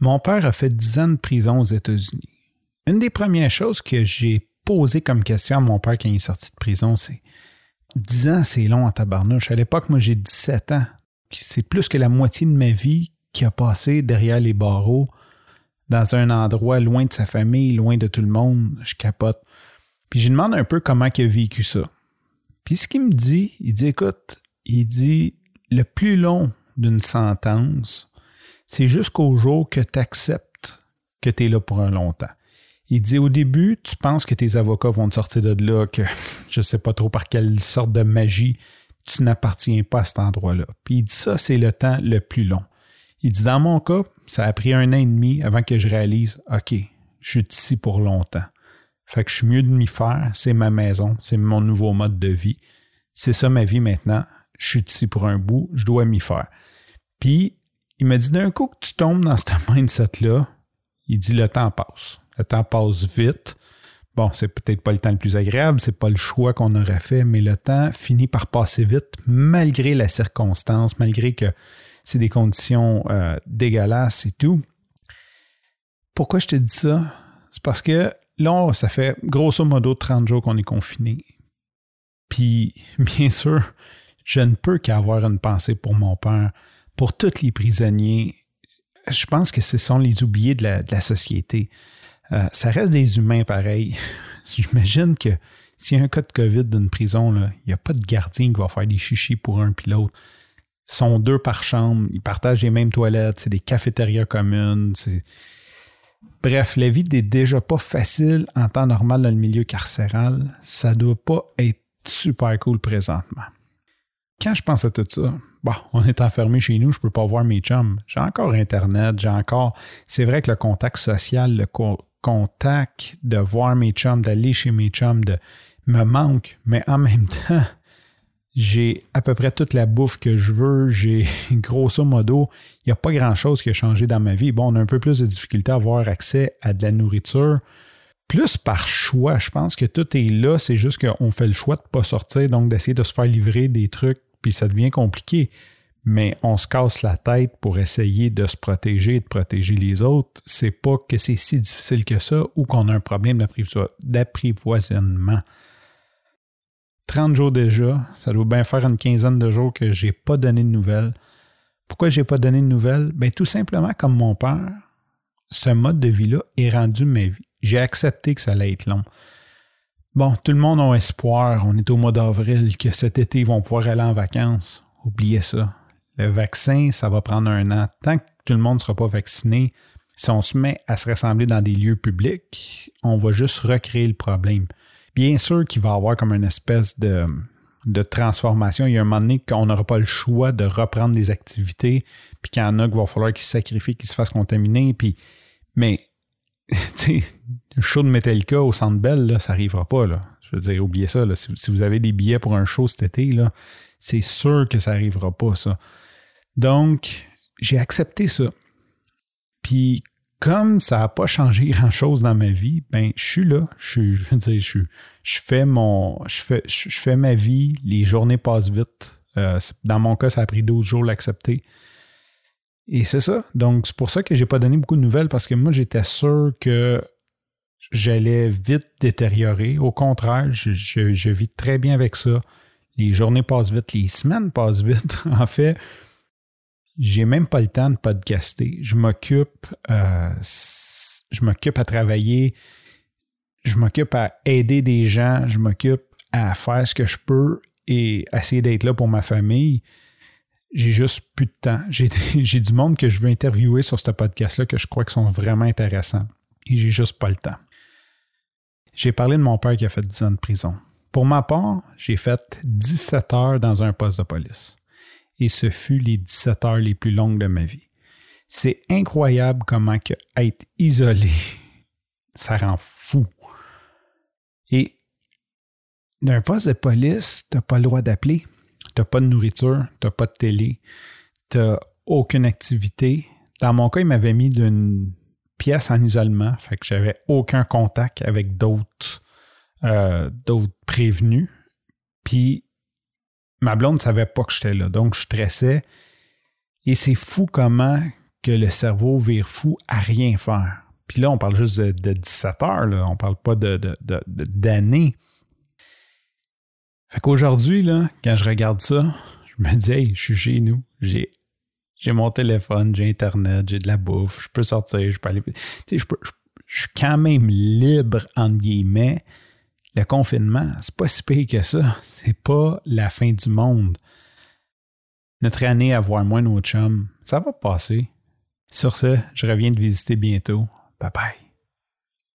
Mon père a fait 10 ans de prison aux États-Unis. Une des premières choses que j'ai posées comme question à mon père quand il est sorti de prison, c'est 10 ans, c'est long en tabarnouche. À l'époque, moi, j'ai 17 ans. C'est plus que la moitié de ma vie qui a passé derrière les barreaux, dans un endroit loin de sa famille, loin de tout le monde. Je capote. Puis je lui demande un peu comment il a vécu ça. Puis ce qu'il me dit, il dit, écoute, il dit, le plus long d'une sentence, c'est jusqu'au jour que tu acceptes que tu es là pour un longtemps. Il dit au début, tu penses que tes avocats vont te sortir de là, que je ne sais pas trop par quelle sorte de magie, tu n'appartiens pas à cet endroit-là. Puis il dit ça, c'est le temps le plus long. Il dit dans mon cas, ça a pris un an et demi avant que je réalise, OK, je suis ici pour longtemps. Fait que je suis mieux de m'y faire, c'est ma maison, c'est mon nouveau mode de vie. C'est ça ma vie maintenant, je suis ici pour un bout, je dois m'y faire. Puis il m'a dit d'un coup que tu tombes dans ce mindset-là, il dit le temps passe. Le temps passe vite. Bon, c'est peut-être pas le temps le plus agréable, c'est pas le choix qu'on aurait fait, mais le temps finit par passer vite malgré la circonstance, malgré que c'est des conditions euh, dégueulasses et tout. Pourquoi je te dis ça? C'est parce que là, ça fait grosso modo 30 jours qu'on est confiné. Puis, bien sûr, je ne peux qu'avoir une pensée pour mon père, pour tous les prisonniers. Je pense que ce sont les oubliés de la société. Euh, ça reste des humains pareils. J'imagine que s'il y a un cas de COVID d'une prison, il n'y a pas de gardien qui va faire des chichis pour un puis l'autre. Ils sont deux par chambre, ils partagent les mêmes toilettes, c'est des cafétérias communes. Bref, la vie n'est déjà pas facile en temps normal dans le milieu carcéral. Ça ne doit pas être super cool présentement. Quand je pense à tout ça, bon, on est enfermé chez nous, je ne peux pas voir mes chums. J'ai encore Internet, j'ai encore. C'est vrai que le contact social, le, contact, de voir mes chums, d'aller chez mes chums, me manque, mais en même temps, j'ai à peu près toute la bouffe que je veux. J'ai grosso modo, il n'y a pas grand-chose qui a changé dans ma vie. Bon, on a un peu plus de difficulté à avoir accès à de la nourriture. Plus par choix, je pense que tout est là. C'est juste qu'on fait le choix de ne pas sortir, donc d'essayer de se faire livrer des trucs, puis ça devient compliqué mais on se casse la tête pour essayer de se protéger et de protéger les autres. C'est pas que c'est si difficile que ça ou qu'on a un problème d'apprivoisonnement. 30 jours déjà, ça doit bien faire une quinzaine de jours que j'ai pas donné de nouvelles. Pourquoi j'ai pas donné de nouvelles? Bien, tout simplement comme mon père, ce mode de vie-là est rendu ma vie. J'ai accepté que ça allait être long. Bon, tout le monde a espoir, on est au mois d'avril, que cet été, ils vont pouvoir aller en vacances. Oubliez ça. Le vaccin, ça va prendre un an. Tant que tout le monde ne sera pas vacciné, si on se met à se rassembler dans des lieux publics, on va juste recréer le problème. Bien sûr qu'il va y avoir comme une espèce de, transformation. Il y a un moment donné qu'on n'aura pas le choix de reprendre des activités, puis qu'il y en a qu'il va falloir qu'ils se sacrifient, qu'ils se fassent contaminer. Puis, mais, tu sais, show de Metallica au Centre Bell, ça n'arrivera pas. Là. Je veux dire, oubliez ça. Si, si, vous avez des billets pour un show cet été, là, c'est sûr que ça n'arrivera pas, ça. Donc, j'ai accepté ça. Puis, comme ça n'a pas changé grand-chose dans ma vie, ben, je suis là. Je, fais mon, je, fais ma vie. Les journées passent vite. Euh, dans mon cas, ça a pris 12 jours l'accepter. Et c'est ça. Donc, c'est pour ça que j'ai pas donné beaucoup de nouvelles parce que moi, j'étais sûr que j'allais vite détériorer. Au contraire, je, vis très bien avec ça. Les journées passent vite, les semaines passent vite. en fait, j'ai même pas le temps de podcaster. Je m'occupe, euh, je m'occupe à travailler, je m'occupe à aider des gens, je m'occupe à faire ce que je peux et essayer d'être là pour ma famille. J'ai juste plus de temps. J'ai du monde que je veux interviewer sur ce podcast-là que je crois qu'ils sont vraiment intéressants. Et j'ai juste pas le temps. J'ai parlé de mon père qui a fait 10 ans de prison. Pour ma part, j'ai fait 17 heures dans un poste de police et ce fut les 17 heures les plus longues de ma vie. C'est incroyable comment que être isolé, ça rend fou. Et d'un poste de police, tu n'as pas le droit d'appeler, tu n'as pas de nourriture, tu n'as pas de télé, tu n'as aucune activité. Dans mon cas, il m'avait mis d'une pièce en isolement, fait que j'avais aucun contact avec d'autres euh, prévenus. Puis ma blonde ne savait pas que j'étais là. Donc, je stressais. Et c'est fou comment que le cerveau vire fou à rien faire. Puis là, on parle juste de, 17 heures, là. on parle pas de, d'années. Fait qu'aujourd'hui, quand je regarde ça, je me dis, hey, je suis chez nous, j'ai, j'ai mon téléphone, j'ai Internet, j'ai de la bouffe, je peux sortir, je peux aller. Tu sais, je, suis quand même libre, entre guillemets. Le confinement, c'est pas si pire que ça. C'est pas la fin du monde. Notre année à voir moins nos chums, ça va passer. Sur ce, je reviens de visiter bientôt. Bye bye.